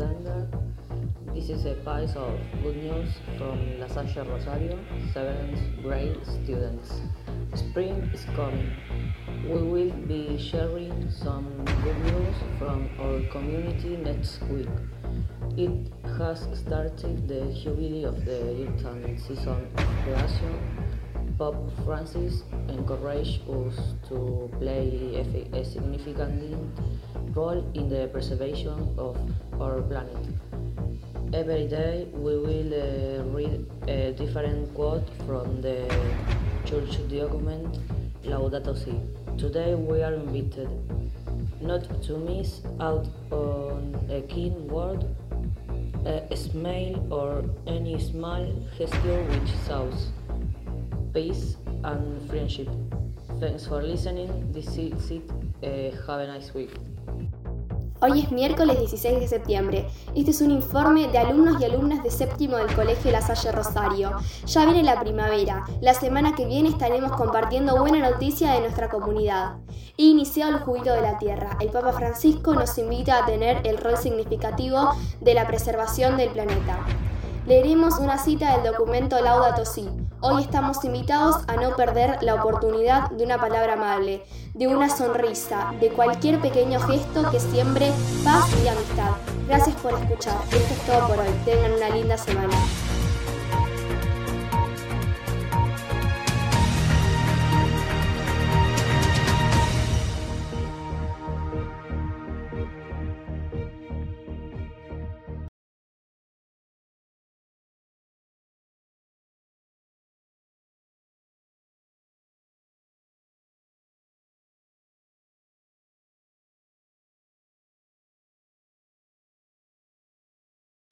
This is a piece of good news from La Salle Rosario, 7th grade students. Spring is coming. We will be sharing some good news from our community next week. It has started the jubilee of the and season of creation Pope Francis encouraged us to play a, significant role in the preservation of our planet. Every day we will uh, read a different quote from the church document Laudato Si. Today we are invited not to miss out on a keen word, a smile or any small gesture which shows peace and friendship. Thanks for listening. This is it. Uh, have a nice week. Hoy es miércoles 16 de septiembre. Este es un informe de alumnos y alumnas de séptimo del Colegio La Salle Rosario. Ya viene la primavera. La semana que viene estaremos compartiendo buena noticia de nuestra comunidad. Iniciado el jubileo de la tierra. El Papa Francisco nos invita a tener el rol significativo de la preservación del planeta. Leeremos una cita del documento Laudato Si, Hoy estamos invitados a no perder la oportunidad de una palabra amable, de una sonrisa, de cualquier pequeño gesto que siembre paz y amistad. Gracias por escuchar. Esto es todo por hoy. Tengan una linda semana.